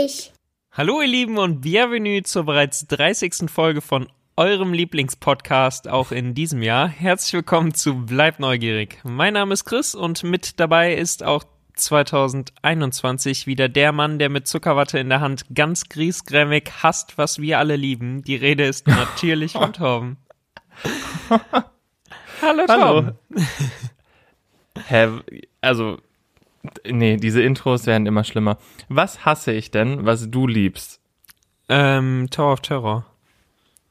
neugierig. Hallo ihr Lieben und bienvenue zur bereits 30. Folge von eurem Lieblingspodcast auch in diesem Jahr. Herzlich willkommen zu Bleib neugierig. Mein Name ist Chris und mit dabei ist auch 2021 wieder der Mann, der mit Zuckerwatte in der Hand ganz griesgrämig hasst, was wir alle lieben. Die Rede ist natürlich von Torben. Hallo Torben. Hä, also, nee, diese Intros werden immer schlimmer. Was hasse ich denn, was du liebst? Ähm, Tower of Terror.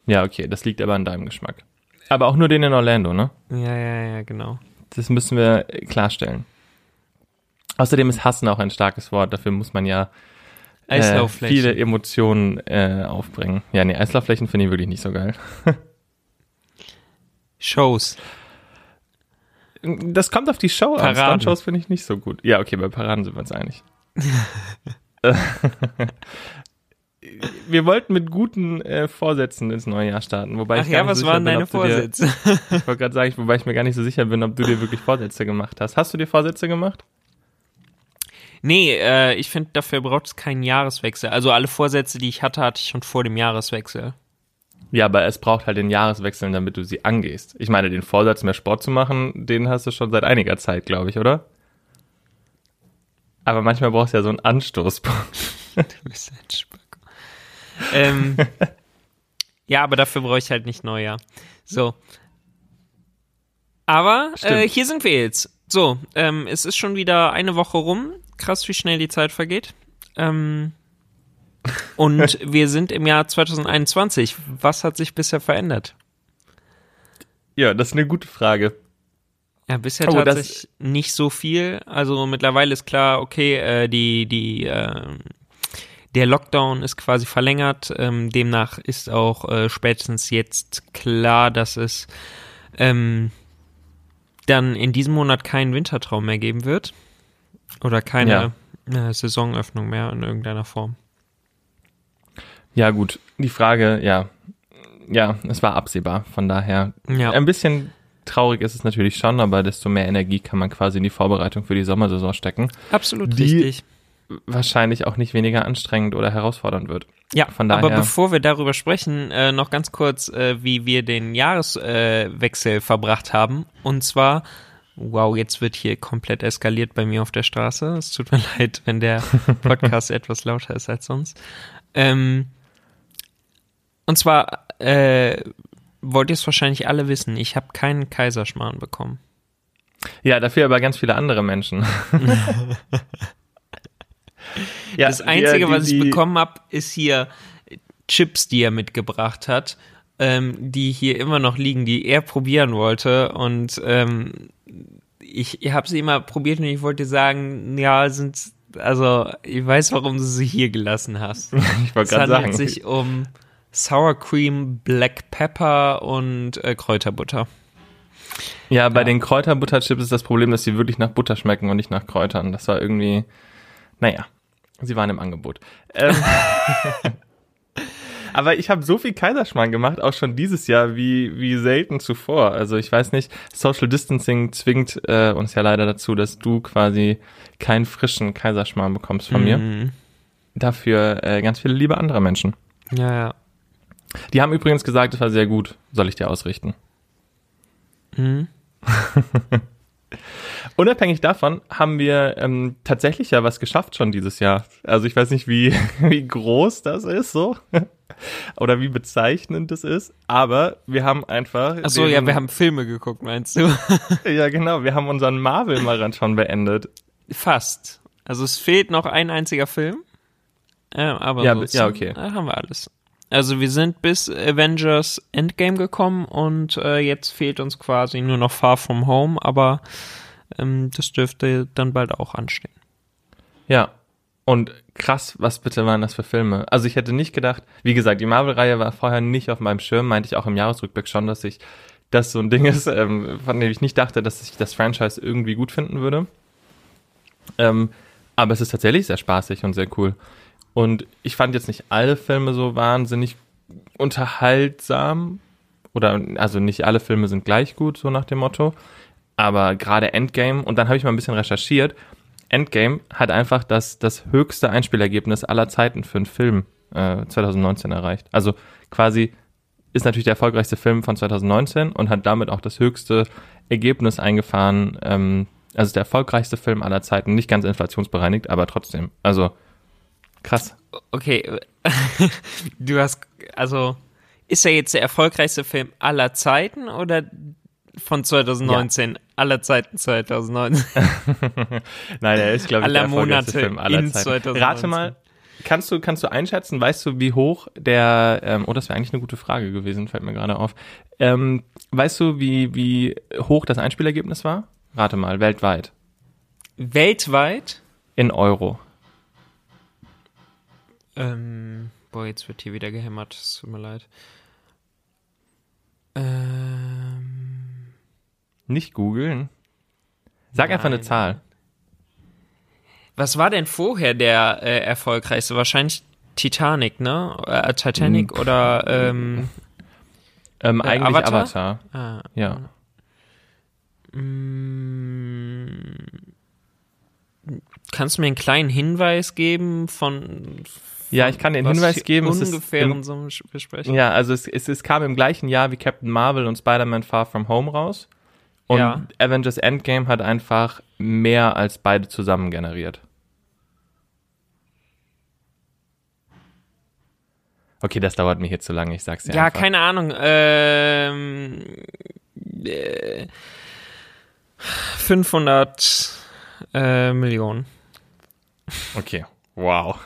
Ja, okay, das liegt aber an deinem Geschmack. Aber auch nur den in Orlando, ne? Ja, ja, ja, genau. Das müssen wir klarstellen. Außerdem ist Hassen auch ein starkes Wort. Dafür muss man ja äh, viele Emotionen äh, aufbringen. Ja, nee, Eislaufflächen finde ich wirklich nicht so geil. Shows. Das kommt auf die Show an. Paraden. Stuntshows finde ich nicht so gut. Ja, okay, bei Paraden sind wir uns einig. wir wollten mit guten äh, Vorsätzen ins neue Jahr starten. Wobei Ach ich ja, was waren bin, deine du dir- Vorsätze? Ich wollte gerade sagen, wobei ich mir gar nicht so sicher bin, ob du dir wirklich Vorsätze gemacht hast. Hast du dir Vorsätze gemacht? Nee, äh, ich finde, dafür braucht es keinen Jahreswechsel. Also alle Vorsätze, die ich hatte, hatte ich schon vor dem Jahreswechsel. Ja, aber es braucht halt den Jahreswechsel, damit du sie angehst. Ich meine, den Vorsatz, mehr Sport zu machen, den hast du schon seit einiger Zeit, glaube ich, oder? Aber manchmal brauchst du ja so einen Anstoß. Du bist ein Spacko. ähm, ja, aber dafür brauche ich halt nicht Neujahr. So. Aber äh, hier sind wir jetzt. So, ähm, es ist schon wieder eine Woche rum. Krass, wie schnell die Zeit vergeht. Ähm, und wir sind im Jahr 2021. Was hat sich bisher verändert? Ja, das ist eine gute Frage. Ja, bisher Oh, das- tatsächlich nicht so viel. Also mittlerweile ist klar, okay, äh, die, die, ähm, der Lockdown ist quasi verlängert. Ähm, demnach ist auch äh, spätestens jetzt klar, dass es ähm, dann in diesem Monat keinen Wintertraum mehr geben wird. Oder keine äh, Saisonöffnung mehr in irgendeiner Form. Ja, gut. Die Frage, ja. Ja, es war absehbar. Von daher, Ja. ein bisschen traurig ist es natürlich schon, aber desto mehr Energie kann man quasi in die Vorbereitung für die Sommersaison stecken. Absolut die- richtig. Wahrscheinlich auch nicht weniger anstrengend oder herausfordernd wird. Ja, Von aber bevor wir darüber sprechen, äh, noch ganz kurz, äh, wie wir den Jahreswechsel äh, verbracht haben. Und zwar, wow, jetzt wird hier komplett eskaliert bei mir auf der Straße. Es tut mir leid, wenn der Podcast etwas lauter ist als sonst. Ähm, und zwar äh, wollt ihr es wahrscheinlich alle wissen, ich habe keinen Kaiserschmarrn bekommen. Ja, dafür aber ganz viele andere Menschen. ja, das Einzige, die- was ich die- bekommen habe, ist hier Chips, die er mitgebracht hat, ähm, die hier immer noch liegen, die er probieren wollte. Und ähm, ich, ich habe sie immer probiert und ich wollte sagen, ja, sind, also ich weiß, warum du sie hier gelassen hast. Ich Es wollte gerade handelt sagen. sich um Sour Cream, Black Pepper und äh, Kräuterbutter. Ja, bei Ja. den Kräuterbutterchips ist das Problem, dass sie wirklich nach Butter schmecken und nicht nach Kräutern. Das war irgendwie, naja, sie waren im Angebot. Ähm, aber ich habe so viel Kaiserschmarrn gemacht, auch schon dieses Jahr, wie, wie selten zuvor. Also ich weiß nicht, Social Distancing zwingt äh, uns ja leider dazu, dass du quasi keinen frischen Kaiserschmarrn bekommst von mir. Mhm. Dafür äh, ganz viele liebe andere Menschen. Ja, ja. Die haben übrigens gesagt, es war sehr gut. Soll ich dir ausrichten? Mhm. Unabhängig davon haben wir ähm, tatsächlich ja was geschafft schon dieses Jahr. Also ich weiß nicht, wie, wie groß das ist so oder wie bezeichnend das ist, aber wir haben einfach. Ach so, den- ja, wir haben Filme geguckt, meinst du? Ja, genau, wir haben unseren Marvel-Marathon beendet. Fast. Also es fehlt noch ein einziger Film. Äh, aber Ja, ja, okay. äh, haben wir alles. Also wir sind bis Avengers Endgame gekommen und äh, jetzt fehlt uns quasi nur noch Far From Home, aber ähm, das dürfte dann bald auch anstehen. Ja. Und krass, was bitte waren das für Filme? Also ich hätte nicht gedacht, wie gesagt, die Marvel-Reihe war vorher nicht auf meinem Schirm, meinte ich auch im Jahresrückblick schon, dass ich das so ein Ding ist, ähm, von dem ich nicht dachte, dass ich das Franchise irgendwie gut finden würde. Ähm, aber es ist tatsächlich sehr spaßig und sehr cool. Und ich fand jetzt nicht alle Filme so wahnsinnig unterhaltsam. Oder, also nicht alle Filme sind gleich gut, so nach dem Motto. Aber gerade Endgame, und dann habe ich mal ein bisschen recherchiert. Endgame hat einfach das, das höchste Einspielergebnis aller Zeiten für einen Film äh, 2019 erreicht. Also quasi ist natürlich der erfolgreichste Film von 2019 und hat damit auch das höchste Ergebnis eingefahren. Ähm, also der erfolgreichste Film aller Zeiten, nicht ganz inflationsbereinigt, aber trotzdem. Also krass. Okay, du hast, also ist er jetzt der erfolgreichste Film aller Zeiten oder von 2019? Ja. Aller Zeiten 2019. Nein, er ist, glaube ich, aller der erfolgreichste Monate Film aller in Zeiten. 2019. Rate mal, kannst du, kannst du einschätzen, weißt du, wie hoch der, ähm, oh, das wäre eigentlich eine gute Frage gewesen, fällt mir gerade auf. Ähm, weißt du, wie, wie hoch das Einspielergebnis war? Rate mal, weltweit. Weltweit? In Euro. Ähm, boah, jetzt wird hier wieder gehämmert. Es tut mir leid. Ähm, Nicht googeln. Sag einfach eine Nein. Zahl. was war denn vorher der äh, erfolgreichste? Wahrscheinlich Titanic, ne? Äh, Titanic Hm. oder ähm, Ähm, Äh, eigentlich Avatar? Avatar. ah, Ja. Mm, Kannst du mir einen kleinen Hinweis geben von Ja, ich kann den Hinweis geben, ungefähr in so einem Besprechen? Ja, also es, es, es kam im gleichen Jahr wie Captain Marvel und Spider-Man Far From Home raus. Und Ja. Avengers Endgame hat einfach mehr als beide zusammen generiert. Okay, das dauert mir hier zu lange, ich sag's dir Ja, einfach. keine Ahnung. Ähm, äh, 500 äh, Millionen. Okay, wow.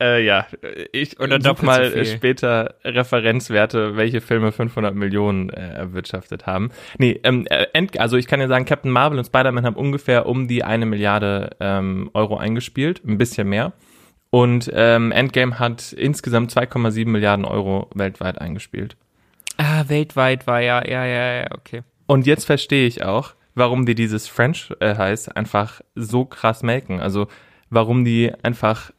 Äh, ja, ich Oder such doppelt mal später Referenzwerte, welche Filme 500 Millionen äh, erwirtschaftet haben. Nee, ähm, äh, End, also ich kann ja sagen, Captain Marvel und Spider-Man haben ungefähr um die eine Milliarde ähm, Euro eingespielt, ein bisschen mehr. Und ähm, Endgame hat insgesamt 2,7 Milliarden Euro weltweit eingespielt. Ah, weltweit war ja, ja, ja, ja, okay. Und jetzt verstehe ich auch, warum die dieses French äh, heißt, einfach so krass melken. Also warum die einfach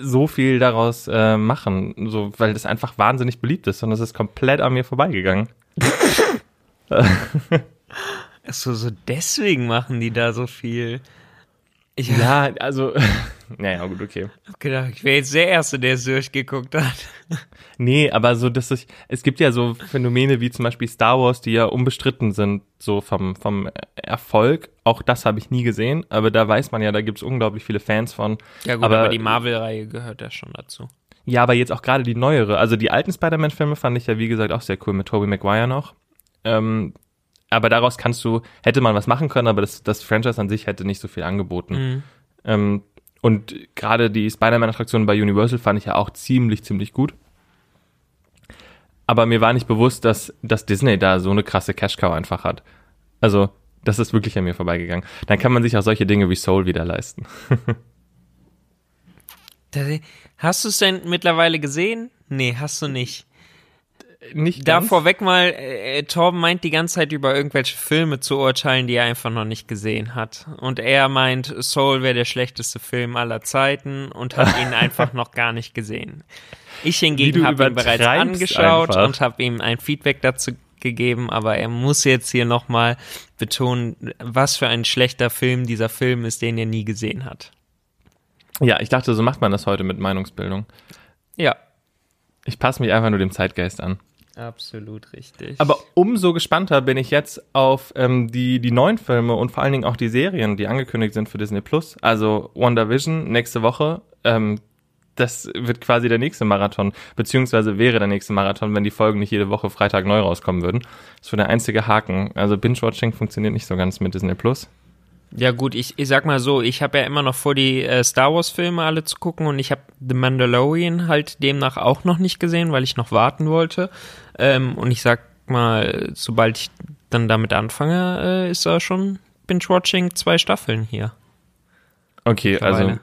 so viel daraus äh, machen, so, weil das einfach wahnsinnig beliebt ist und das ist komplett an mir vorbeigegangen. Achso, so deswegen machen die da so viel. Ich Ja, also, naja, gut, okay. hab gedacht, ich wäre jetzt der Erste, der es durchgeguckt hat. Nee, aber so, dass ich, es gibt ja so Phänomene wie zum Beispiel Star Wars, die ja unbestritten sind, so vom, vom Erfolg. Auch das habe ich nie gesehen, aber da weiß man ja, da gibt es unglaublich viele Fans von. Ja gut, Aber- aber, die Marvel-Reihe gehört ja schon dazu. Ja, aber jetzt auch gerade die neuere. Also die alten Spider-Man-Filme fand ich ja, wie gesagt, auch sehr cool mit Tobey Maguire noch. Ähm, aber daraus kannst du, hätte man was machen können, aber das, das Franchise an sich hätte nicht so viel angeboten. Mhm. Ähm, und gerade die Spider-Man-Attraktion bei Universal fand ich ja auch ziemlich, ziemlich gut. Aber mir war nicht bewusst, dass, dass Disney da so eine krasse Cash-Cow einfach hat. Also, das ist wirklich an mir vorbeigegangen. Dann kann man sich auch solche Dinge wie Soul wieder leisten. Hast du es denn mittlerweile gesehen? Nee, hast du nicht. Nicht Da ganz. vorweg mal, äh, Torben meint die ganze Zeit über irgendwelche Filme zu urteilen, die er einfach noch nicht gesehen hat. Und er meint, Soul wäre der schlechteste Film aller Zeiten und hat ihn einfach noch gar nicht gesehen. Ich hingegen habe ihn bereits angeschaut einfach. und habe ihm ein Feedback dazu gegeben, aber er muss jetzt hier nochmal betonen, was für ein schlechter Film dieser Film ist, den er nie gesehen hat. Ja, ich dachte, so macht man das heute mit Meinungsbildung. Ja, Ich passe mich einfach nur dem Zeitgeist an. Absolut richtig. Aber umso gespannter bin ich jetzt auf ähm, die, die neuen Filme und vor allen Dingen auch die Serien, die angekündigt sind für Disney Plus. Also WandaVision nächste Woche. Ähm, das wird quasi der nächste Marathon, beziehungsweise wäre der nächste Marathon, wenn die Folgen nicht jede Woche Freitag neu rauskommen würden. Das wäre der einzige Haken. Also Binge-Watching funktioniert nicht so ganz mit Disney Plus. Ja gut, ich, ich sag mal so, ich habe ja immer noch vor, die äh, Star Wars Filme alle zu gucken und ich habe The Mandalorian halt demnach auch noch nicht gesehen, weil ich noch warten wollte. Ähm, und ich sag mal, sobald ich dann damit anfange, äh, ist da schon Binge-Watching zwei Staffeln hier. Okay, also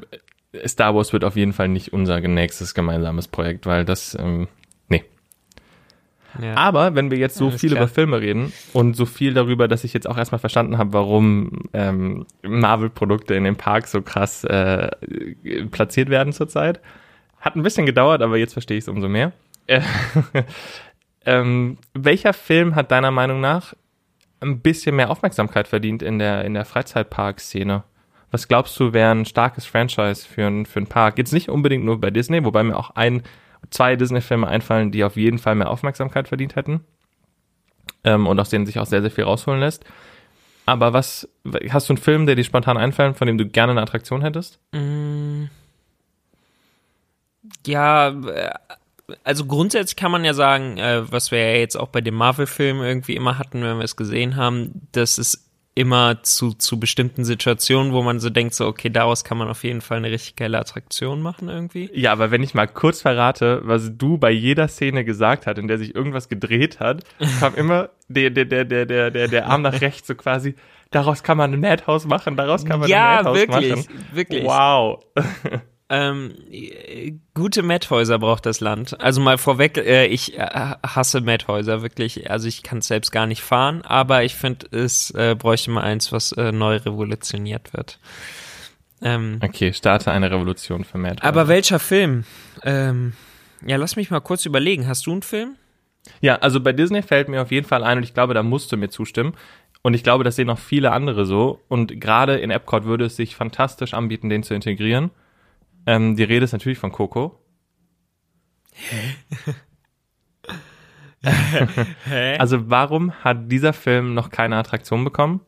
äh, Star Wars wird auf jeden Fall nicht unser nächstes gemeinsames Projekt, weil das, ähm. Ja. Aber wenn wir jetzt so Alles viel klar. über Filme reden und so viel darüber, dass ich jetzt auch erstmal verstanden habe, warum ähm, Marvel-Produkte in den Parks so krass äh, platziert werden zurzeit, hat ein bisschen gedauert, aber jetzt verstehe ich es umso mehr. Äh, ähm, welcher Film hat deiner Meinung nach ein bisschen mehr Aufmerksamkeit verdient in der, in der Freizeitpark-Szene. Was glaubst du, wäre ein starkes Franchise für, ein, für einen Park? Jetzt nicht unbedingt nur bei Disney, wobei mir auch ein, zwei Disney-Filme einfallen, die auf jeden Fall mehr Aufmerksamkeit verdient hätten. Ähm, und aus denen sich auch sehr, sehr viel rausholen lässt. Aber was, hast du einen Film, der dir spontan einfällt, von dem du gerne eine Attraktion hättest? Mm. Ja, äh, also grundsätzlich kann man ja sagen, äh, was wir ja jetzt auch bei dem Marvel-Film irgendwie immer hatten, wenn wir es gesehen haben, dass es immer zu, zu bestimmten Situationen, wo man so denkt, so, okay, daraus kann man auf jeden Fall eine richtig geile Attraktion machen irgendwie. Ja, aber wenn ich mal kurz verrate, was du bei jeder Szene gesagt hast, in der sich irgendwas gedreht hat, kam immer der, der, der, der, der, der, der Arm nach rechts so quasi, daraus kann man ein Madhouse machen, daraus kann man ja, ein Madhouse wirklich, machen. wirklich. Wow. Ähm, gute Madhäuser braucht das Land. Also mal vorweg, äh, ich äh, hasse Madhäuser wirklich. Also ich kann es selbst gar nicht fahren, aber ich finde, es äh, bräuchte mal eins, was äh, neu revolutioniert wird. Ähm, Okay, starte eine Revolution für Madhouse. aber welcher Film? Ähm, ja, lass mich mal kurz überlegen. Hast du einen Film? Ja, also bei Disney fällt mir auf jeden Fall ein und ich glaube, da musst du mir zustimmen. Und ich glaube, das sehen auch viele andere so. Und gerade in Epcot würde es sich fantastisch anbieten, den zu integrieren. Ähm, die Rede ist natürlich von Coco. Also warum hat dieser Film noch keine Attraktion bekommen?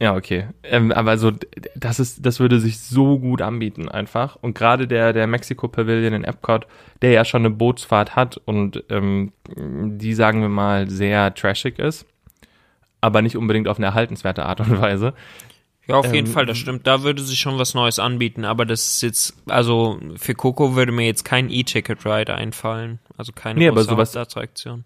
Ja, okay. Ähm, aber so, das ist, das würde sich so gut anbieten einfach. Und gerade der, der Mexico Pavilion in Epcot, der ja schon eine Bootsfahrt hat und ähm, die, sagen wir mal, sehr trashig ist, aber nicht unbedingt auf eine erhaltenswerte Art und Weise. Ja, auf jeden Ähm, Fall, das stimmt. Da würde sich schon was Neues anbieten, aber das ist jetzt, also für Coco würde mir jetzt kein E-Ticket-Ride einfallen. Also keine Nee, aber sowas- Hauptattraktion.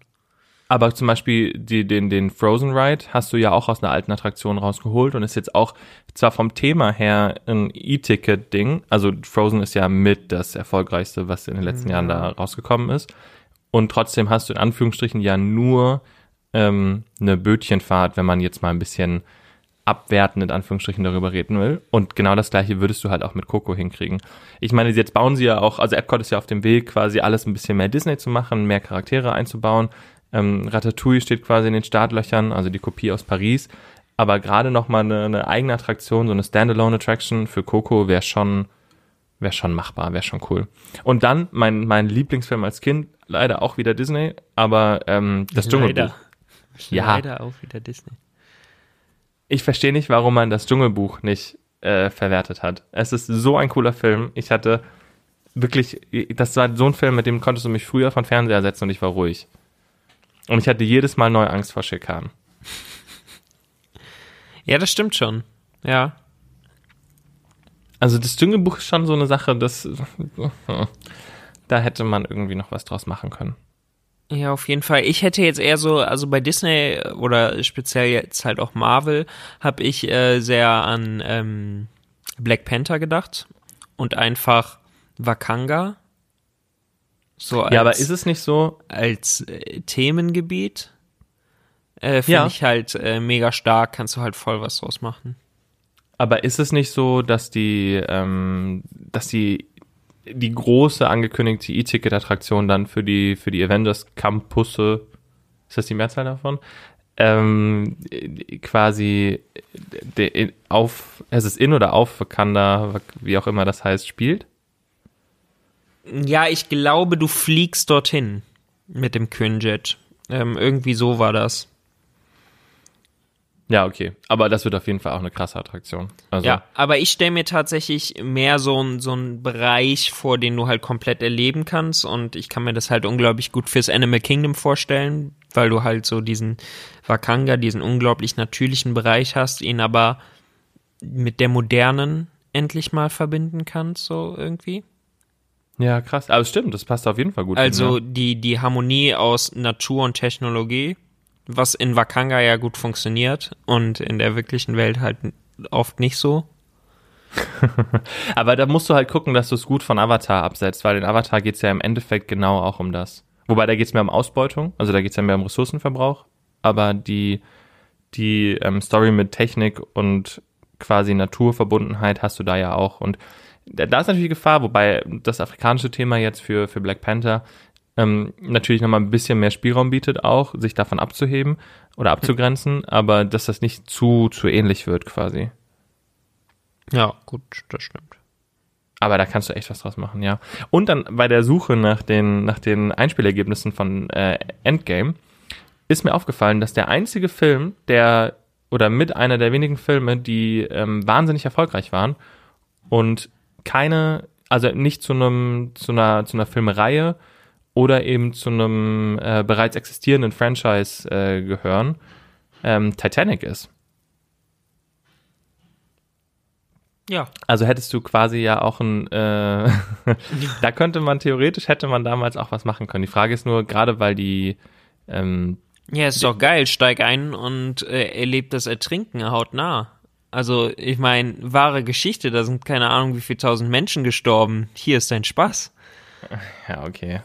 Aber zum Beispiel die, den, den Frozen Ride hast du ja auch aus einer alten Attraktion rausgeholt und ist jetzt auch zwar vom Thema her ein E-Ticket-Ding, also Frozen ist ja mit das erfolgreichste, was in den letzten Jahren da rausgekommen ist. Und trotzdem hast du in Anführungsstrichen ja nur ähm, eine Bötchenfahrt, wenn man jetzt mal ein bisschen abwertend in Anführungsstrichen darüber reden will. Und genau das gleiche würdest du halt auch mit Coco hinkriegen. Ich meine, jetzt bauen sie ja auch, also Epcot ist ja auf dem Weg, quasi alles ein bisschen mehr Disney zu machen, mehr Charaktere einzubauen. Ähm, Ratatouille steht quasi in den Startlöchern, also die Kopie aus Paris. Aber gerade noch mal eine, eine eigene Attraktion, so eine Standalone-Attraction für Coco wäre schon, wäre schon machbar, wäre schon cool. Und dann mein, mein Lieblingsfilm als Kind, leider auch wieder Disney, aber ähm, das Dschungelbuch. Leider. Ja. Leider auch wieder Disney. Ich verstehe nicht, warum man das Dschungelbuch nicht äh, verwertet hat. Es ist so ein cooler Film. Ich hatte wirklich, das war so ein Film, mit dem konntest du mich früher von Fernseher setzen und ich war ruhig. Und ich hatte jedes Mal neue Angst vor Schikanen. Ja, das stimmt schon. Ja. Also das Dschungelbuch ist schon so eine Sache, das da hätte man irgendwie noch was draus machen können. Ja, auf jeden Fall. Ich hätte jetzt eher so, also bei Disney oder speziell jetzt halt auch Marvel, habe ich äh, sehr an ähm, Black Panther gedacht und einfach Wakanga. So als, Ja, aber ist es nicht so, als äh, Themengebiet äh, finde Ja. ich halt äh, mega stark, kannst du halt voll was draus machen. aber ist es nicht so, dass die, ähm, dass die die große angekündigte E-Ticket-Attraktion dann für die für die Avengers Campusse, ist das die Mehrzahl davon? Ähm, quasi de, auf, es ist in oder auf Wakanda, wie auch immer das heißt, spielt? Ja, ich glaube, du fliegst dorthin mit dem Quinjet. Ähm, irgendwie so war das. Ja, okay. Aber das wird auf jeden Fall auch eine krasse Attraktion. Also, Ja, aber ich stelle mir tatsächlich mehr so einen so einen Bereich vor, den du halt komplett erleben kannst und ich kann mir das halt unglaublich gut fürs Animal Kingdom vorstellen, weil du halt so diesen Wakanga, diesen unglaublich natürlichen Bereich hast, ihn aber mit der modernen endlich mal verbinden kannst, so irgendwie. ja krass. Aber es stimmt, das passt auf jeden Fall gut. hin, Also ja. die, die Harmonie aus Natur und Technologie, was in Wakanga ja gut funktioniert und in der wirklichen Welt halt oft nicht so. Aber da musst du halt gucken, dass du es gut von Avatar absetzt, weil in Avatar geht's ja im Endeffekt genau auch um das. Wobei da geht's mehr um Ausbeutung, also da geht's ja mehr um Ressourcenverbrauch, aber die, die ähm, Story mit Technik und quasi Naturverbundenheit hast du da ja auch. Und da, da ist natürlich Gefahr, wobei das afrikanische Thema jetzt für, für Black Panther ähm, natürlich nochmal ein bisschen mehr Spielraum bietet auch, sich davon abzuheben oder abzugrenzen, aber dass das nicht zu, zu ähnlich wird quasi. Ja, gut, das stimmt. Aber da kannst du echt was draus machen, ja. Und dann bei der Suche nach den, nach den Einspielergebnissen von äh, Endgame ist mir aufgefallen, dass der einzige Film, der, oder mit einer der wenigen Filme, die ähm, wahnsinnig erfolgreich waren und keine, also nicht zu einem, zu einer, zu einer Filmreihe oder eben zu einem äh, bereits existierenden Franchise äh, gehören, ähm, Titanic ist. Ja. Also hättest du quasi ja auch ein, äh, da könnte man theoretisch, hätte man damals auch was machen können. Die Frage ist nur, gerade weil die, ähm, Ja, ist doch geil. Steig ein und äh, erlebt das Ertrinken hautnah. Also, ich meine, wahre Geschichte, da sind keine Ahnung, wie viel tausend Menschen gestorben. Hier ist dein Spaß. ja, okay.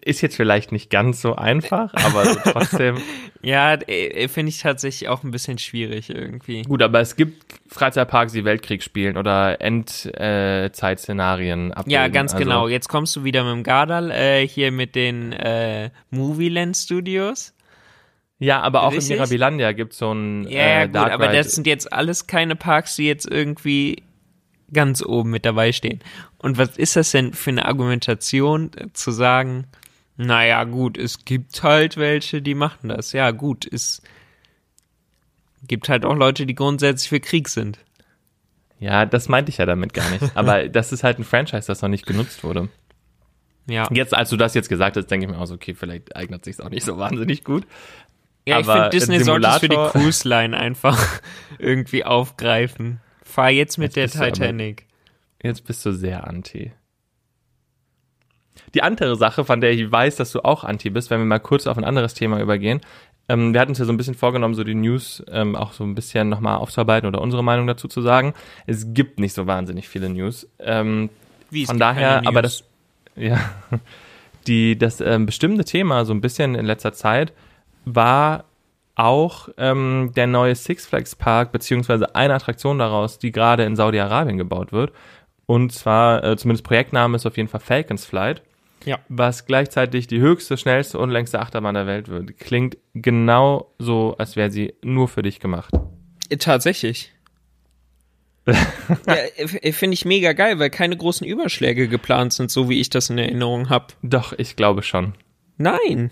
Ist jetzt vielleicht nicht ganz so einfach, aber so trotzdem. Ja, äh, finde ich tatsächlich auch ein bisschen schwierig irgendwie. Gut, aber es gibt Freizeitparks, die Weltkrieg spielen oder Endzeit-Szenarien abbilden. Ja, ganz Also, genau. Jetzt kommst du wieder mit dem Gardal, äh, hier mit den äh, Movieland Studios. Ja, aber auch Richtig? in Mirabilandia gibt es so ein Ja, ja äh, gut, Dark aber Ride. das sind jetzt alles keine Parks, die jetzt irgendwie ganz oben mit dabei stehen. Und was ist das denn für eine Argumentation, äh, zu sagen, naja, gut, es gibt halt welche, die machen das. Ja, gut, es gibt halt auch Leute, die grundsätzlich für Krieg sind. Ja, das meinte ich ja damit gar nicht. Aber das ist halt ein Franchise, das noch nicht genutzt wurde. Ja, Jetzt, als du das jetzt gesagt hast, denke ich mir auch so, okay, vielleicht eignet sich auch nicht so wahnsinnig gut. ja ich aber finde, Disney sollte es für die Cruise Line einfach irgendwie aufgreifen. Fahr jetzt mit Jetzt der aber- Titanic. Jetzt bist du sehr anti. Die andere Sache, von der ich weiß, dass du auch anti bist, wenn wir mal kurz auf ein anderes Thema übergehen. Ähm, wir hatten uns ja so ein bisschen vorgenommen, so die News ähm, auch so ein bisschen nochmal aufzuarbeiten oder unsere Meinung dazu zu sagen. Es gibt nicht so wahnsinnig viele News. Ähm, Wie, von daher, aber das, ja, die, das ähm, bestimmte Thema so ein bisschen in letzter Zeit war auch ähm, der neue Six Flags Park, beziehungsweise eine Attraktion daraus, die gerade in Saudi-Arabien gebaut wird. Und zwar, äh, zumindest Projektname ist auf jeden Fall Falcons Flight, Ja. was gleichzeitig die höchste, schnellste und längste Achterbahn der Welt wird. Klingt genau so, als wäre sie nur für dich gemacht. Äh, Tatsächlich. ja, äh, finde ich mega geil, weil keine großen Überschläge geplant sind, so wie ich das in Erinnerung habe. Doch, ich glaube schon. Nein.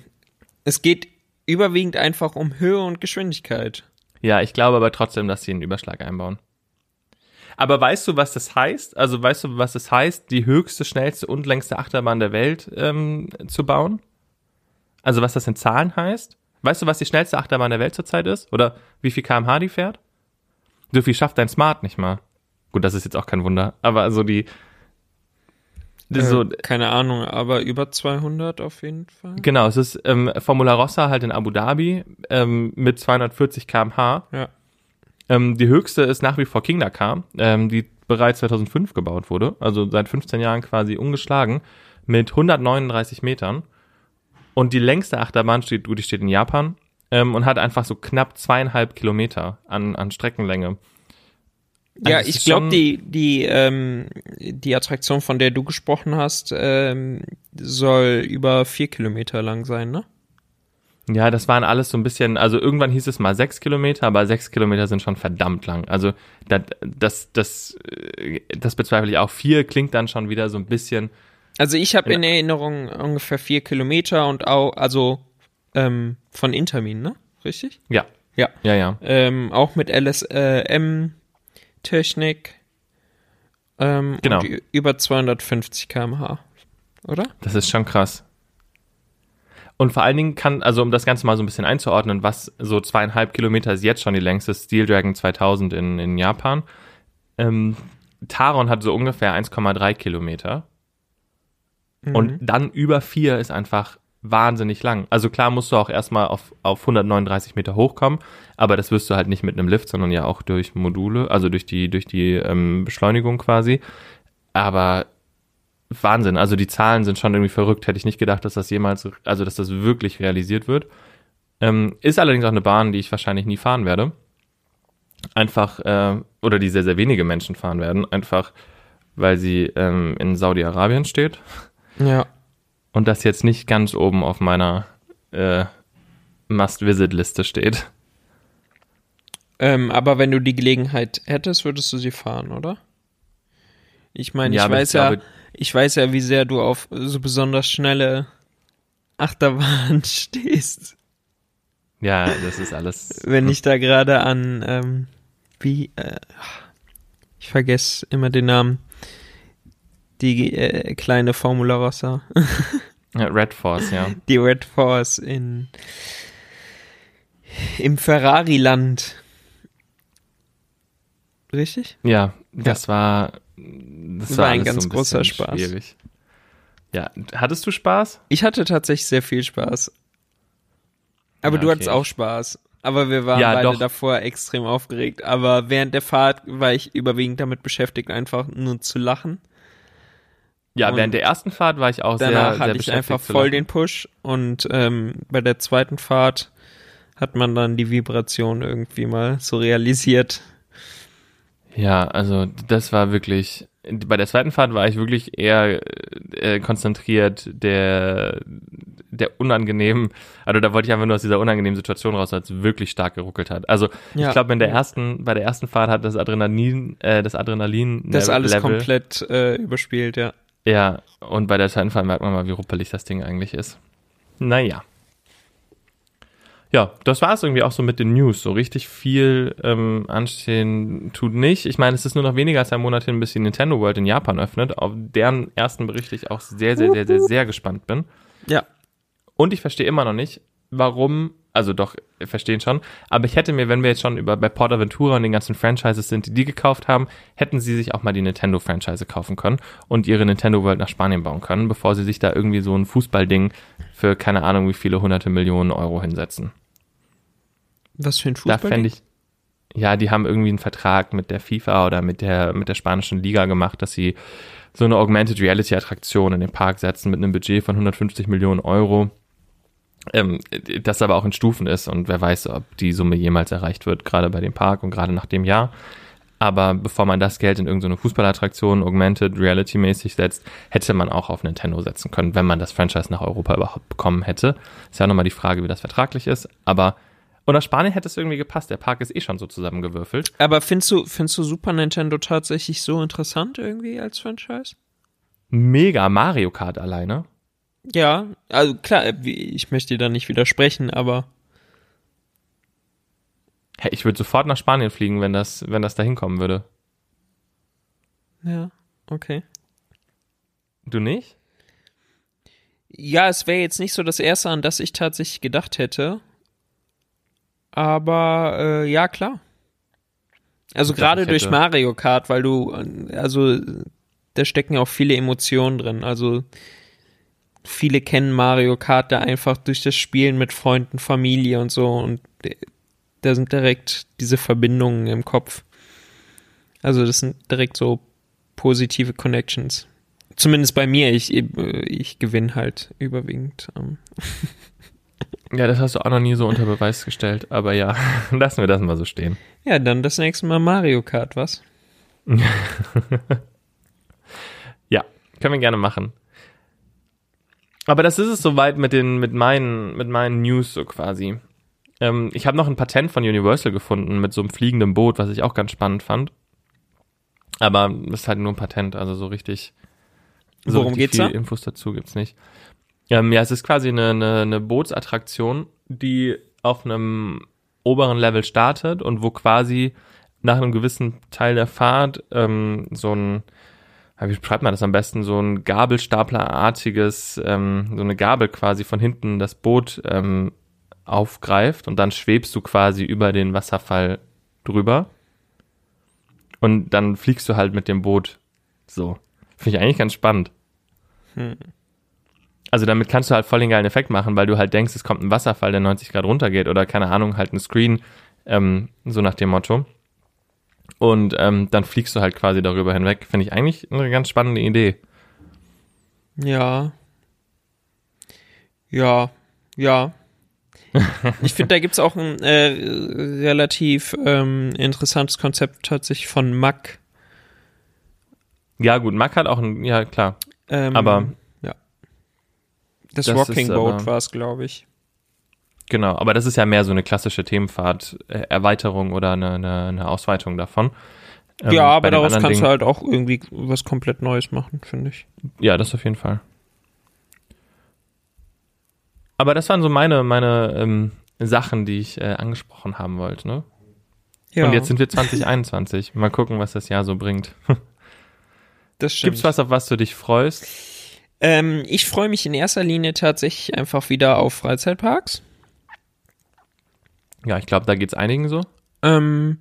Es geht überwiegend einfach um Höhe und Geschwindigkeit. Ja, ich glaube aber trotzdem, dass sie einen Überschlag einbauen. Aber weißt du, was das heißt? Also weißt du, was es heißt, die höchste, schnellste und längste Achterbahn der Welt ähm, zu bauen? Also was das in Zahlen heißt? Weißt du, was die schnellste Achterbahn der Welt zurzeit ist? Oder wie viel kmh die fährt? So viel schafft dein Smart nicht mal. Gut, das ist jetzt auch kein Wunder. Aber also die... das ist so, äh, keine Ahnung, aber über 200 auf jeden Fall. Genau, es ist ähm, Formula Rossa halt in Abu Dhabi ähm, mit 240 kmh. Ja. Ähm, die höchste ist nach wie vor King Dakar, ähm, die bereits 2005 gebaut wurde, also seit 15 Jahren quasi ungeschlagen, mit 139 Metern. Und die längste Achterbahn steht, gut, die steht in Japan ähm, und hat einfach so knapp zweieinhalb Kilometer an, an Streckenlänge. Ja, Also es ich glaube, die, die, ähm, die Attraktion, von der du gesprochen hast, ähm, soll über vier Kilometer lang sein, ne? Ja, das waren alles so ein bisschen, also irgendwann hieß es mal sechs Kilometer, aber sechs Kilometer sind schon verdammt lang. Also das, das, das, äh, das bezweifle ich auch. Vier klingt dann schon wieder so ein bisschen, Also ich habe in Erinnerung ungefähr vier Kilometer und auch, also ähm, von Intermin, ne? Richtig? ja, Ja. ja, ja. Ähm, auch mit LSM-Technik. Ähm, Genau. Über 250 km/h, oder? Das ist schon krass. Und vor allen Dingen kann, also um das Ganze mal so ein bisschen einzuordnen, was so zweieinhalb Kilometer ist jetzt schon die längste Steel Dragon 2000 in, in Japan. Ähm, Taron hat so ungefähr 1,3 Kilometer. Und dann über vier ist einfach wahnsinnig lang. Also klar musst du auch erstmal auf, auf 139 Meter hochkommen, aber das wirst du halt nicht mit einem Lift, sondern ja auch durch Module, also durch die, durch die ähm, Beschleunigung quasi. Aber Wahnsinn, also die Zahlen sind schon irgendwie verrückt. Hätte ich nicht gedacht, dass das jemals, also dass das wirklich realisiert wird. Ähm, ist allerdings auch eine Bahn, die ich wahrscheinlich nie fahren werde. Einfach, äh, oder die sehr, sehr wenige Menschen fahren werden, einfach weil sie ähm, in Saudi-Arabien steht. Ja. und das jetzt nicht ganz oben auf meiner äh, Must-Visit-Liste steht. Ähm, aber wenn du die Gelegenheit hättest, würdest du sie fahren, oder? Ich meine, Ja, ich aber ich weiß ja, glaube- ich weiß ja, wie sehr du auf so besonders schnelle Achterbahn stehst. Ja, das ist alles. Wenn ich da gerade an, ähm, wie, äh, ich vergesse immer den Namen, die äh, kleine Formula Rossa, Ja, Red Force, ja. die Red Force in im Ferrari-Land. Richtig? Ja, das war. Das War war, ein ganz so ein großer Spaß. Schwierig. Ja, hattest du Spaß? Ich hatte tatsächlich sehr viel Spaß. Aber Ja, du hattest okay. auch Spaß. Aber wir waren Ja, beide doch. davor extrem aufgeregt. Aber während der Fahrt war ich überwiegend damit beschäftigt, einfach nur zu lachen. Ja, Und während der ersten Fahrt war ich auch sehr, Danach sehr hatte ich einfach voll den Push. Und ähm, bei der zweiten Fahrt hat man dann die Vibration irgendwie mal so realisiert. Ja, also das war wirklich. Bei der zweiten Fahrt war ich wirklich eher äh, konzentriert der der unangenehmen, also da wollte ich einfach nur aus dieser unangenehmen Situation raus, als es wirklich stark geruckelt hat. Also Ja. ich glaube, in der ersten, bei der ersten Fahrt hat das Adrenalin, äh, das Adrenalin Das alles Level, komplett äh, überspielt, ja. Ja, und bei der zweiten Fahrt merkt man mal, wie ruppelig das Ding eigentlich ist. Naja. Ja, das war es irgendwie auch so mit den News. So richtig viel ähm, anstehen tut nicht. Ich meine, es ist nur noch weniger als ein Monat hin, bis die Nintendo World in Japan öffnet, auf deren ersten Bericht ich auch sehr, sehr, sehr, sehr, sehr gespannt bin. Ja. Und ich verstehe immer noch nicht, warum, also doch, verstehen schon, aber ich hätte mir, wenn wir jetzt schon über bei Port Aventura und den ganzen Franchises sind, die die gekauft haben, hätten sie sich auch mal die Nintendo-Franchise kaufen können und ihre Nintendo World nach Spanien bauen können, bevor sie sich da irgendwie so ein Fußballding für keine Ahnung wie viele hunderte Millionen Euro hinsetzen. Was für ein Da Fußball? fände ich, ja, die haben irgendwie einen Vertrag mit der FIFA oder mit der, mit der spanischen Liga gemacht, dass sie so eine Augmented Reality Attraktion in den Park setzen mit einem Budget von 150 Millionen Euro. Ähm, das aber auch in Stufen ist und wer weiß, ob die Summe jemals erreicht wird, gerade bei dem Park und gerade nach dem Jahr. Aber bevor man das Geld in irgendeine Fußballattraktion Augmented Reality mäßig setzt, hätte man auch auf Nintendo setzen können, wenn man das Franchise nach Europa überhaupt bekommen hätte. Ist ja nochmal die Frage, wie das vertraglich ist. Aber und nach Spanien hätte es irgendwie gepasst. Der Park ist eh schon so zusammengewürfelt. Aber findest du, findest du Super Nintendo tatsächlich so interessant irgendwie als Franchise? Mega Mario Kart alleine. Ja, also klar, ich möchte dir da nicht widersprechen, aber Hey, ich würde sofort nach Spanien fliegen, wenn das, wenn das da hinkommen würde. ja, okay. Du nicht? Ja, es wäre jetzt nicht so das erste, an das ich tatsächlich gedacht hätte. Aber äh, ja, klar. Also gerade durch Mario Kart, weil du, äh, also da stecken ja auch viele Emotionen drin. Also viele kennen Mario Kart da einfach durch das Spielen mit Freunden, Familie und so und äh, da sind direkt diese Verbindungen im Kopf. Also das sind direkt so positive Connections. Zumindest bei mir, ich, äh, ich gewinne halt überwiegend. Ja, das hast du auch noch nie so unter Beweis gestellt. Aber ja, lassen wir das mal so stehen. Ja, dann das nächste Mal Mario Kart, was? Ja, können wir gerne machen. Aber das ist es soweit mit den, mit meinen, mit meinen News so quasi. Ähm, ich habe noch ein Patent von Universal gefunden mit so einem fliegenden Boot, was ich auch ganz spannend fand. Aber das ist halt nur ein Patent, also so richtig. So Worum richtig geht's viel da? Infos dazu gibt's nicht. Ähm, ja, es ist quasi eine, eine, eine Bootsattraktion, die auf einem oberen Level startet und wo quasi nach einem gewissen Teil der Fahrt ähm, so ein wie beschreibt man das am besten, so ein Gabelstaplerartiges, ähm, so eine Gabel quasi von hinten das Boot ähm, aufgreift und dann schwebst du quasi über den Wasserfall drüber und dann fliegst du halt mit dem Boot so. Finde ich eigentlich ganz spannend. Hm. Also damit kannst du halt voll den geilen Effekt machen, weil du halt denkst, es kommt ein Wasserfall, der 90 Grad runtergeht oder keine Ahnung, halt ein Screen, ähm, so nach dem Motto. Und ähm, dann fliegst du halt quasi darüber hinweg. Finde ich eigentlich eine ganz spannende Idee. Ja. Ja. Ja. ich finde, da gibt's auch ein äh, relativ ähm, interessantes Konzept tatsächlich von Mack. Ja, gut, Mack hat auch ein, ja klar. Ähm, Aber-. Das, Das Rocking Boat war es, glaube ich. Genau, aber das ist ja mehr so eine klassische Themenfahrt-Erweiterung oder eine, eine, eine Ausweitung davon. Ähm, ja, aber daraus kannst du Dingen- halt auch irgendwie was komplett Neues machen, finde ich. Ja, das auf jeden Fall. Aber das waren so meine, meine ähm, Sachen, die ich äh, angesprochen haben wollte. Ne? Ja, Und jetzt sind wir 2021. Mal gucken, was das Jahr so bringt. das stimmt. Gibt's was, auf was du dich freust? Ähm, ich freue mich in erster Linie tatsächlich einfach wieder auf Freizeitparks. Ja, ich glaube, da geht's einigen so. Ähm,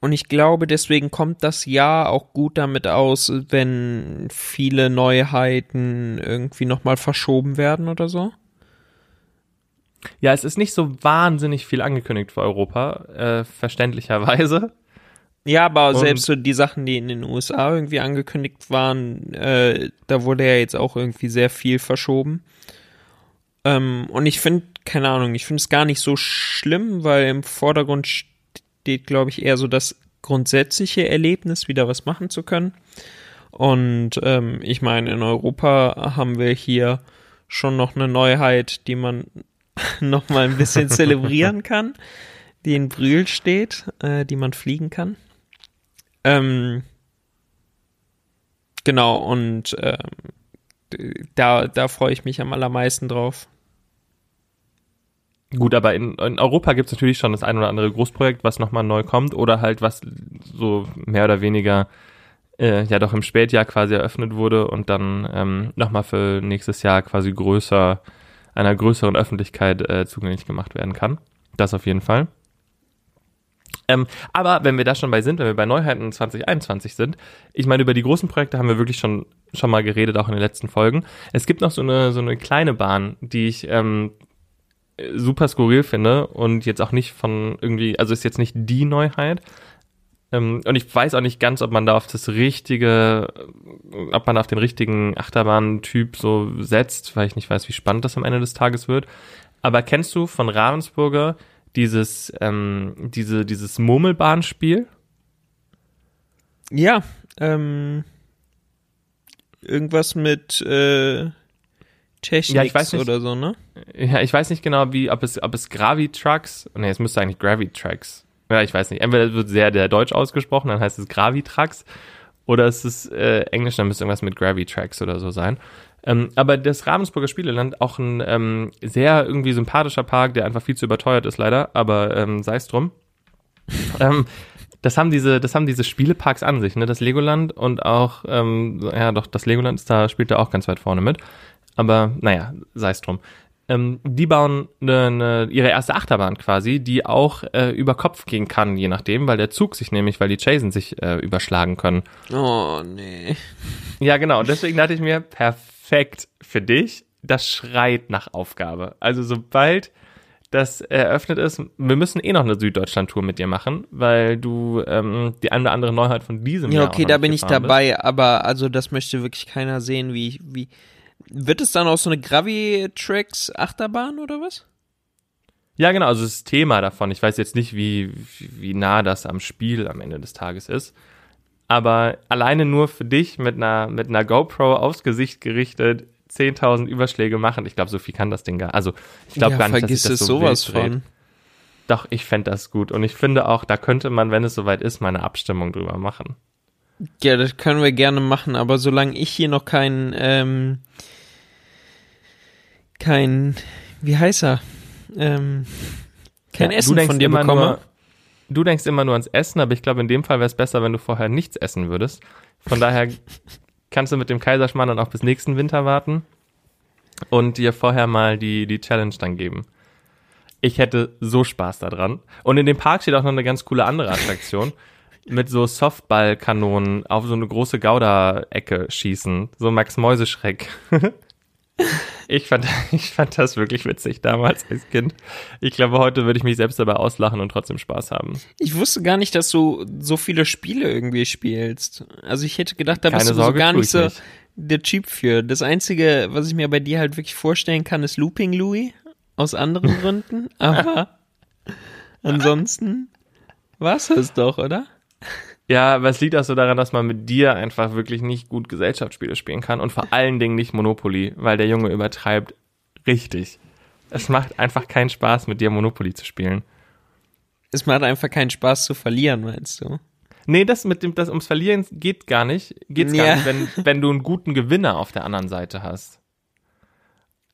und ich glaube, deswegen kommt das Jahr auch gut damit aus, wenn viele Neuheiten irgendwie nochmal verschoben werden oder so. Ja, es ist nicht so wahnsinnig viel angekündigt für Europa, äh, verständlicherweise. Ja, aber Und- selbst so die Sachen, die in den USA irgendwie angekündigt waren, äh, da wurde ja jetzt auch irgendwie sehr viel verschoben. Ähm, und ich finde, keine Ahnung, ich finde es gar nicht so schlimm, weil im Vordergrund steht, glaube ich, eher so das grundsätzliche Erlebnis, wieder was machen zu können. Und ähm, ich meine, in Europa haben wir hier schon noch eine Neuheit, die man noch mal ein bisschen zelebrieren kann, die in Brühl steht, äh, die man fliegen kann. Ähm, genau, und ähm, da, da freue ich mich am allermeisten drauf. Gut, aber in, in Europa gibt's natürlich schon das ein oder andere Großprojekt, was nochmal neu kommt oder halt was so mehr oder weniger äh, ja doch im Spätjahr quasi eröffnet wurde und dann ähm, nochmal für nächstes Jahr quasi größer, einer größeren Öffentlichkeit äh, zugänglich gemacht werden kann. Das auf jeden Fall. Ähm, aber wenn wir da schon bei sind, wenn wir bei Neuheiten 2021 sind, ich meine, über die großen Projekte haben wir wirklich schon, schon mal geredet, auch in den letzten Folgen. Es gibt noch so eine, so eine kleine Bahn, die ich ähm, super skurril finde und jetzt auch nicht von irgendwie, also ist jetzt nicht die Neuheit. Ähm, und ich weiß auch nicht ganz, ob man da auf das richtige, ob man auf den richtigen Achterbahn-Typ so setzt, weil ich nicht weiß, wie spannend das am Ende des Tages wird. Aber kennst du von Ravensburger dieses, ähm, diese, dieses Murmelbahnspiel? Ja, ähm, irgendwas mit äh, Technics Ja, ich weiß nicht. oder so, ne? Ja, ich weiß nicht genau, wie, ob es, ob es Gravi-Trucks, nee, es müsste eigentlich Gravi-Trucks. Ja, ich weiß nicht. Entweder wird sehr der Deutsch ausgesprochen, dann heißt es Gravi-Trucks, oder es ist äh, Englisch, dann müsste irgendwas mit Gravi-Tracks oder so sein. Ähm, aber das Ravensburger Spieleland, auch ein ähm, sehr irgendwie sympathischer Park, der einfach viel zu überteuert ist leider, aber ähm, sei es drum. ähm, das haben diese, das haben diese Spieleparks an sich, ne? Das Legoland und auch, ähm, ja doch, das Legoland ist da, spielt da auch ganz weit vorne mit. Aber naja, sei es drum. Ähm, die bauen eine, eine, ihre erste Achterbahn quasi, die auch äh, über Kopf gehen kann, je nachdem, weil der Zug sich nämlich, weil die Chasen sich äh, überschlagen können. Oh, nee. Ja, genau. Und deswegen dachte ich mir, perfekt für dich. Das schreit nach Aufgabe. Also sobald das eröffnet ist, wir müssen eh noch eine Süddeutschland-Tour mit dir machen, weil du ähm, die eine oder andere Neuheit von diesem Ja, Jahr okay, auch noch da bin ich dabei, aber also das möchte wirklich keiner sehen, wie, wie. Wird es dann auch so eine Gravi-Tracks Achterbahn oder was? Ja, genau, also das Thema davon. Ich weiß jetzt nicht, wie, wie nah das am Spiel am Ende des Tages ist. Aber alleine nur für dich mit einer, mit einer GoPro aufs Gesicht gerichtet 10.000 Überschläge machen. Ich glaube, so viel kann das Ding gar. Also, ich glaube ja, gar nicht, dass sich das es so sowas von. Doch, ich fände das gut. Und ich finde auch, da könnte man, wenn es soweit ist, mal eine Abstimmung drüber machen. Ja, das können wir gerne machen, aber solange ich hier noch kein, ähm, kein, wie heißt er? Ähm, kein Ja, Essen von dir bekomme. Du denkst immer nur ans Essen, aber ich glaube, in dem Fall wäre es besser, wenn du vorher nichts essen würdest. Von daher kannst du mit dem Kaiserschmarrn dann auch bis nächsten Winter warten und dir vorher mal die, die Challenge dann geben. Ich hätte so Spaß daran. Und in dem Park steht auch noch eine ganz coole andere Attraktion. mit so Softballkanonen auf so eine große Gouda-Ecke schießen. So Max Mäuseschreck. ich, fand, ich fand das wirklich witzig damals als Kind. Ich glaube, heute würde ich mich selbst dabei auslachen und trotzdem Spaß haben. Ich wusste gar nicht, dass du so viele Spiele irgendwie spielst. Also ich hätte gedacht, da Keine bist du Sorge, so gar nicht ich so nicht. der Typ für. Das Einzige, was ich mir bei dir halt wirklich vorstellen kann, ist Looping Louis. Aus anderen Gründen. Aber ansonsten war's es doch, oder? Ja, aber es liegt auch so daran, dass man mit dir einfach wirklich nicht gut Gesellschaftsspiele spielen kann und vor allen Dingen nicht Monopoly, weil der Junge übertreibt Richtig. Es macht einfach keinen Spaß, mit dir Monopoly zu spielen. Es macht einfach keinen Spaß zu verlieren, meinst du? Nee, das mit dem, das ums Verlieren geht gar nicht. Geht's Ja. gar nicht, wenn, wenn du einen guten Gewinner auf der anderen Seite hast.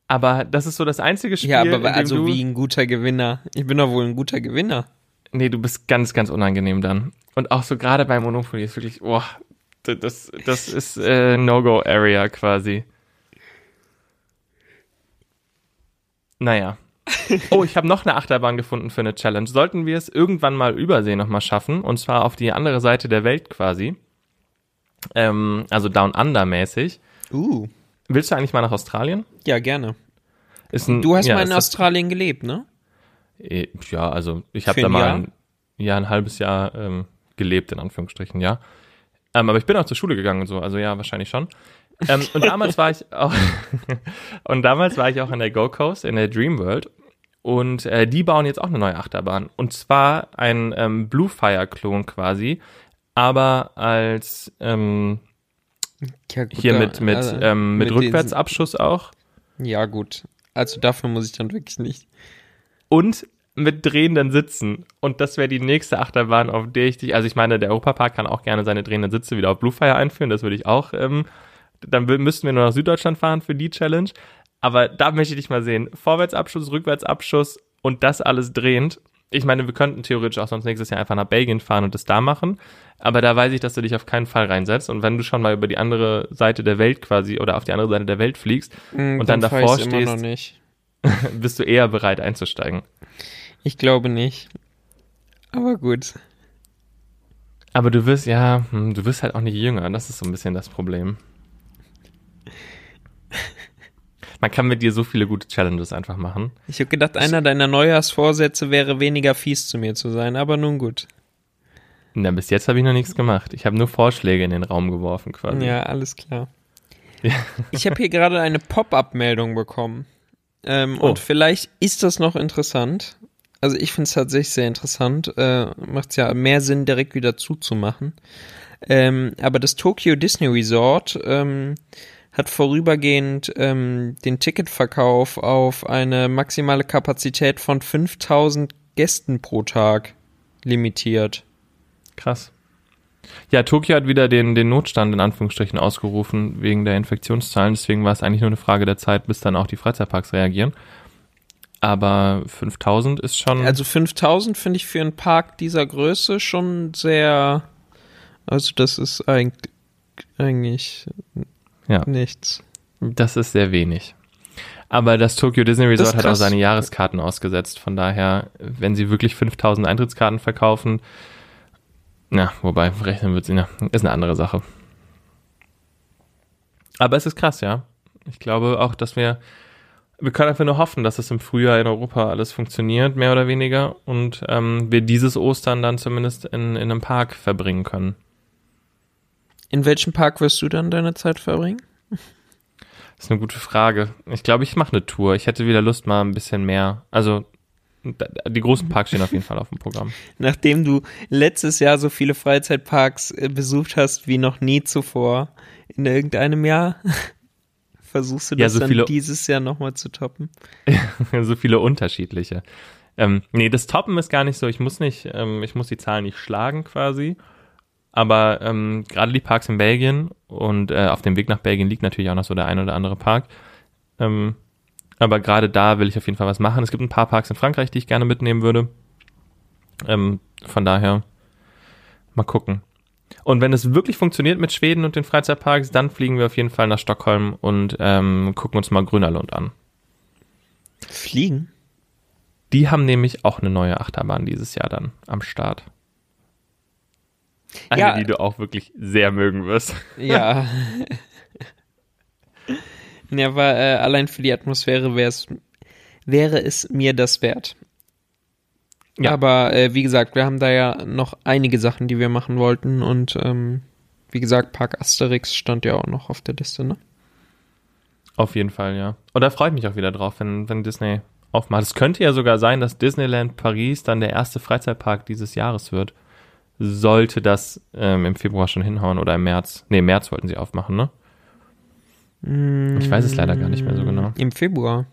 Aber das ist so das einzige Spiel, Ja, aber also wie ein guter Gewinner. Ich bin doch wohl ein guter Gewinner. Nee, du bist ganz, ganz unangenehm dann. Und auch so gerade bei Monopoly ist wirklich, oh, das, das ist äh, No-Go-Area quasi. Naja. Oh, ich habe noch eine Achterbahn gefunden für eine Challenge. Sollten wir es irgendwann mal übersee nochmal schaffen, und zwar auf die andere Seite der Welt quasi. Ähm, also Down Under mäßig. Uh. Willst du eigentlich mal nach Australien? Ja, gerne. Ein, Du hast ja, mal in Australien gelebt, ne? Eh, Ja, also ich habe da mal ein, ja, ein halbes Jahr ähm, gelebt, in Anführungsstrichen, ja. Ähm, aber ich bin auch zur Schule gegangen und so, also ja, wahrscheinlich schon. Ähm, und damals war ich auch und damals war ich auch in der Go Coast, in der Dream World. Und äh, die bauen jetzt auch eine neue Achterbahn. Und zwar ein ähm, Blue Fire-Klon quasi, aber als ähm, Ja, gut, hier mit, mit, also, mit, diesen- Rückwärtsabschuss auch. Ja, gut. Also dafür muss ich dann wirklich nicht. Und mit drehenden Sitzen. Und das wäre die nächste Achterbahn, auf der ich dich, also ich meine, der Europapark kann auch gerne seine drehenden Sitze wieder auf Bluefire einführen, das würde ich auch, ähm, dann müssten wir nur nach Süddeutschland fahren für die Challenge. Aber da möchte ich dich mal sehen. Vorwärtsabschuss, Rückwärtsabschuss und das alles drehend. Ich meine, wir könnten theoretisch auch sonst nächstes Jahr einfach nach Belgien fahren und das da machen. Aber da weiß ich, dass du dich auf keinen Fall reinsetzt. Und wenn du schon mal über die andere Seite der Welt quasi oder auf die andere Seite der Welt fliegst, Mm, Und dann davor ich's immer noch stehst- nicht. bist du eher bereit einzusteigen. Ich glaube nicht. Aber gut. Aber du wirst, ja, hm, du wirst halt auch nicht jünger. Das ist so ein bisschen das Problem. Man kann mit dir so viele gute Challenges einfach machen. Ich habe gedacht, einer deiner Neujahrsvorsätze wäre, weniger fies zu mir zu sein, aber nun gut. Na, bis jetzt habe ich noch nichts gemacht. Ich habe nur Vorschläge in den Raum geworfen quasi. Ja, alles klar. Ja. Ich habe hier gerade eine Pop-up-Meldung bekommen. Ähm, Oh. Und vielleicht ist das noch interessant. Also ich finde es tatsächlich sehr interessant. Äh, Macht es ja mehr Sinn, direkt wieder zuzumachen. Ähm, aber das Tokyo Disney Resort ähm, hat vorübergehend ähm, den Ticketverkauf auf eine maximale Kapazität von 5000 Gästen pro Tag limitiert. Krass. Ja, Tokio hat wieder den, den Notstand in Anführungsstrichen ausgerufen wegen der Infektionszahlen. Deswegen war es eigentlich nur eine Frage der Zeit, bis dann auch die Freizeitparks reagieren. Aber 5000 ist schon. Also 5000 finde ich für einen Park dieser Größe schon sehr. Also, das ist eigentlich, eigentlich ja. nichts. Das ist sehr wenig. Aber das Tokyo Disney Resort hat auch seine Jahreskarten ausgesetzt. Von daher, wenn sie wirklich 5000 Eintrittskarten verkaufen, na, wobei, rechnen wird sie, na, ist eine andere Sache. Aber es ist krass, ja. Ich glaube auch, dass wir, wir können einfach nur hoffen, dass es im Frühjahr in Europa alles funktioniert, mehr oder weniger, und ähm, wir dieses Ostern dann zumindest in, in einem Park verbringen können. In welchem Park wirst du dann deine Zeit verbringen? Das ist eine gute Frage. Ich glaube, ich mache eine Tour. Ich hätte wieder Lust, mal ein bisschen mehr. Also, die großen Parks stehen auf jeden Fall auf dem Programm. Nachdem du letztes Jahr so viele Freizeitparks äh, besucht hast wie noch nie zuvor in irgendeinem Jahr, versuchst du Ja, das so dann viele- dieses Jahr nochmal zu toppen? so viele unterschiedliche. Ähm, nee, das Toppen ist gar nicht so. Ich muss nicht, ähm, ich muss die Zahlen nicht schlagen quasi. Aber ähm, gerade die Parks in Belgien und äh, auf dem Weg nach Belgien liegt natürlich auch noch so der ein oder andere Park. Ähm, aber gerade da will ich auf jeden Fall was machen. Es gibt ein paar Parks in Frankreich, die ich gerne mitnehmen würde. Ähm, von daher mal gucken. Und wenn es wirklich funktioniert mit Schweden und den Freizeitparks, dann fliegen wir auf jeden Fall nach Stockholm und ähm, gucken uns mal Grünerlund an. Fliegen? Die haben nämlich auch eine neue Achterbahn dieses Jahr dann am Start. Eine, Ja. die du auch wirklich sehr mögen wirst. Ja. ja, aber äh, allein für die Atmosphäre wäre es wäre es mir das wert. Ja. Aber äh, wie gesagt, wir haben da ja noch einige Sachen, die wir machen wollten und ähm, wie gesagt, Park Asterix stand ja auch noch auf der Liste, ne? Auf jeden Fall, ja. Und da freue ich mich auch wieder drauf, wenn, wenn Disney aufmacht. Es könnte ja sogar sein, dass Disneyland Paris dann der erste Freizeitpark dieses Jahres wird. Sollte das ähm, im Februar schon hinhauen oder im März. Nee, im März wollten sie aufmachen, ne? Ich weiß es leider gar nicht mehr so genau. Im Februar.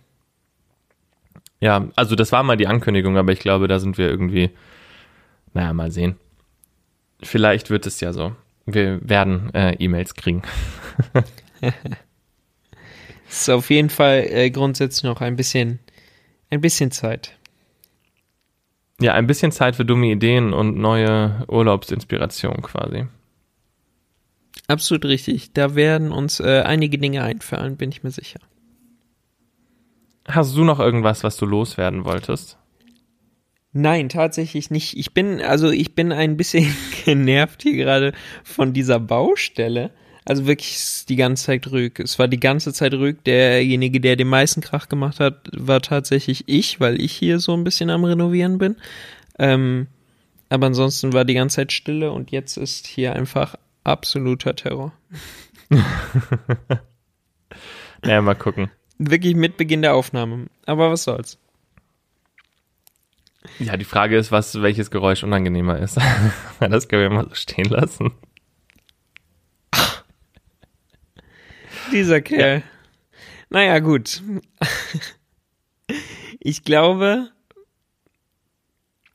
Ja, also das war mal die Ankündigung, aber ich glaube, da sind wir irgendwie, naja, mal sehen. Vielleicht wird es ja so. Wir werden äh, E-Mails kriegen. Es ist auf jeden Fall äh, grundsätzlich noch ein bisschen, ein bisschen Zeit. Ja, ein bisschen Zeit für dumme Ideen und neue Urlaubsinspiration quasi. Absolut richtig. Da werden uns äh, einige Dinge einfallen, bin ich mir sicher. Hast du noch irgendwas, was du loswerden wolltest? Nein, tatsächlich nicht. Ich bin, also ich bin ein bisschen genervt hier gerade von dieser Baustelle. Also wirklich die ganze Zeit ruhig. Es war die ganze Zeit ruhig. Derjenige, der den meisten Krach gemacht hat, war tatsächlich ich, weil ich hier so ein bisschen am Renovieren bin. Ähm, aber ansonsten war die ganze Zeit Stille und jetzt ist hier einfach absoluter Terror. ja, mal gucken. Wirklich mit Beginn der Aufnahme. Aber was soll's. Ja, die Frage ist, was, welches Geräusch unangenehmer ist. das können wir mal so stehen lassen. Dieser Kerl. Ja. Naja, gut. Ich glaube.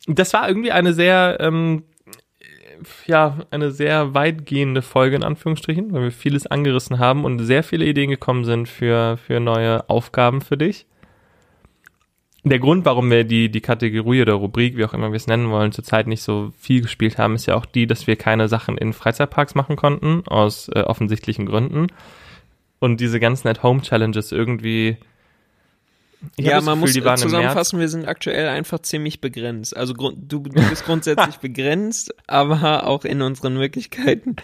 Das war irgendwie eine sehr, ähm, ja, eine sehr weitgehende Folge in Anführungsstrichen, weil wir vieles angerissen haben und sehr viele Ideen gekommen sind für, für neue Aufgaben für dich. Der Grund, warum wir die, die Kategorie oder Rubrik, wie auch immer wir es nennen wollen, zurzeit nicht so viel gespielt haben, ist ja auch die, dass wir keine Sachen in Freizeitparks machen konnten, aus äh, offensichtlichen Gründen und diese ganzen At-Home-Challenges irgendwie. Ja, man Gefühl, muss zusammenfassen, wir sind aktuell einfach ziemlich begrenzt. Also du, du bist grundsätzlich begrenzt, aber auch in unseren Möglichkeiten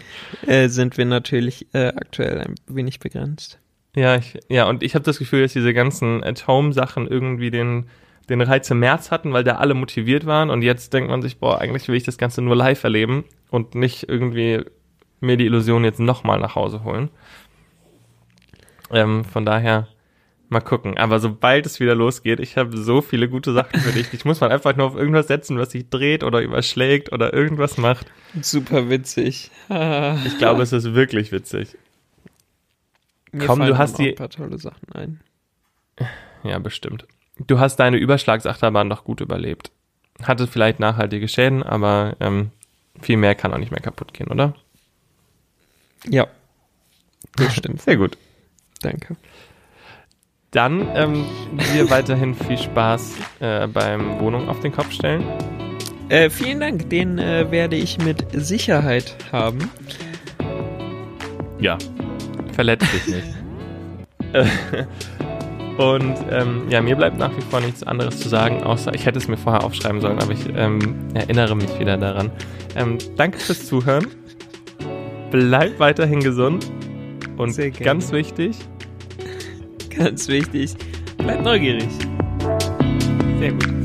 äh, sind wir natürlich äh, aktuell ein wenig begrenzt. Ja, ich, ja, und ich habe das Gefühl, dass diese ganzen At-Home-Sachen irgendwie den, den Reiz im März hatten, weil da alle motiviert waren und jetzt denkt man sich, boah, eigentlich will ich das Ganze nur live erleben und nicht irgendwie mir die Illusion jetzt nochmal nach Hause holen. Ähm, von daher mal gucken. Aber sobald es wieder losgeht, ich habe so viele gute Sachen für dich. Ich muss mal einfach nur auf irgendwas setzen, was sich dreht oder überschlägt oder irgendwas macht. Super witzig. ich glaube, es ist wirklich witzig. Mir Komm, du hast die. Ein paar tolle Sachen ein. Ja, bestimmt. Du hast deine Überschlagsachterbahn doch gut überlebt. Hatte vielleicht nachhaltige Schäden, aber ähm, viel mehr kann auch nicht mehr kaputt gehen, oder? Ja. Das stimmt. Sehr gut. Danke. Dann ähm, dir weiterhin viel Spaß äh, beim Wohnung auf den Kopf stellen. Äh, vielen Dank, den äh, werde ich mit Sicherheit haben. Ja, verletzt dich nicht. Und ähm, ja, mir bleibt nach wie vor nichts anderes zu sagen, außer ich hätte es mir vorher aufschreiben sollen, aber ich ähm, erinnere mich wieder daran. Ähm, danke fürs Zuhören. Bleib weiterhin gesund und ganz wichtig. Ganz wichtig, bleib neugierig. Sehr gut.